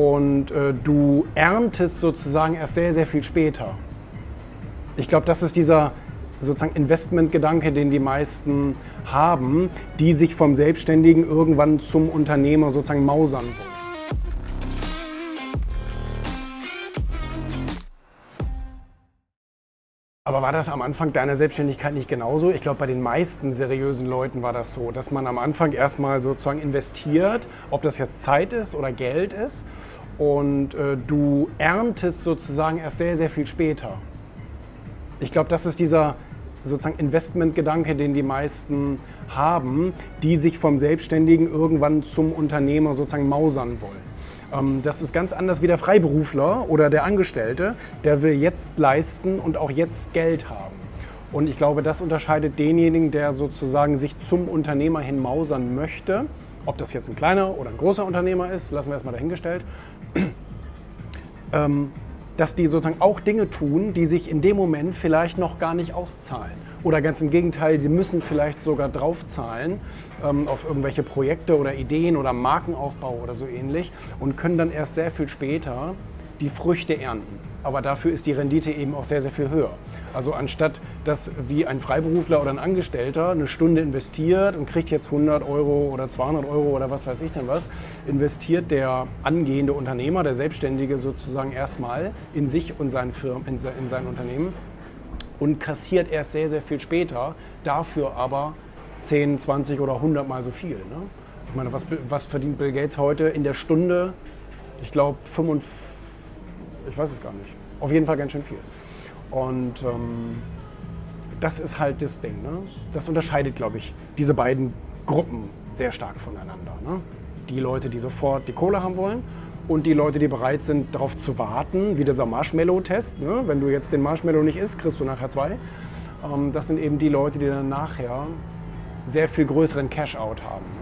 und äh, du erntest sozusagen erst sehr, sehr viel später. Ich glaube, das ist dieser sozusagen Investmentgedanke, den die meisten haben, die sich vom Selbstständigen irgendwann zum Unternehmer sozusagen mausern wollen. Aber war das am Anfang deiner Selbstständigkeit nicht genauso? Ich glaube, bei den meisten seriösen Leuten war das so, dass man am Anfang erstmal sozusagen investiert, ob das jetzt Zeit ist oder Geld ist. Und äh, du erntest sozusagen erst sehr, sehr viel später. Ich glaube, das ist dieser sozusagen Investmentgedanke, den die meisten haben, die sich vom Selbstständigen irgendwann zum Unternehmer sozusagen mausern wollen. Ähm, das ist ganz anders wie der Freiberufler oder der Angestellte, der will jetzt leisten und auch jetzt Geld haben. Und ich glaube, das unterscheidet denjenigen, der sozusagen sich zum Unternehmer hin mausern möchte. Ob das jetzt ein kleiner oder ein großer Unternehmer ist, lassen wir erstmal dahingestellt. Ähm, dass die sozusagen auch Dinge tun, die sich in dem Moment vielleicht noch gar nicht auszahlen. Oder ganz im Gegenteil, sie müssen vielleicht sogar draufzahlen ähm, auf irgendwelche Projekte oder Ideen oder Markenaufbau oder so ähnlich und können dann erst sehr viel später die Früchte ernten. Aber dafür ist die Rendite eben auch sehr, sehr viel höher. Also anstatt dass wie ein Freiberufler oder ein Angestellter eine Stunde investiert und kriegt jetzt 100 Euro oder 200 Euro oder was weiß ich denn was, investiert der angehende Unternehmer, der Selbstständige sozusagen erstmal in sich und seinen Firmen, in sein Unternehmen und kassiert erst sehr, sehr viel später, dafür aber 10, 20 oder 100 Mal so viel. Ne? Ich meine, was, was verdient Bill Gates heute in der Stunde? Ich glaube, 55, ich weiß es gar nicht. Auf jeden Fall ganz schön viel. Und ähm, das ist halt das Ding. Ne? Das unterscheidet, glaube ich, diese beiden Gruppen sehr stark voneinander. Ne? Die Leute, die sofort die Kohle haben wollen und die Leute, die bereit sind, darauf zu warten, wie dieser Marshmallow-Test. Ne? Wenn du jetzt den Marshmallow nicht isst, kriegst du nachher zwei. Ähm, das sind eben die Leute, die dann nachher sehr viel größeren Cash-out haben.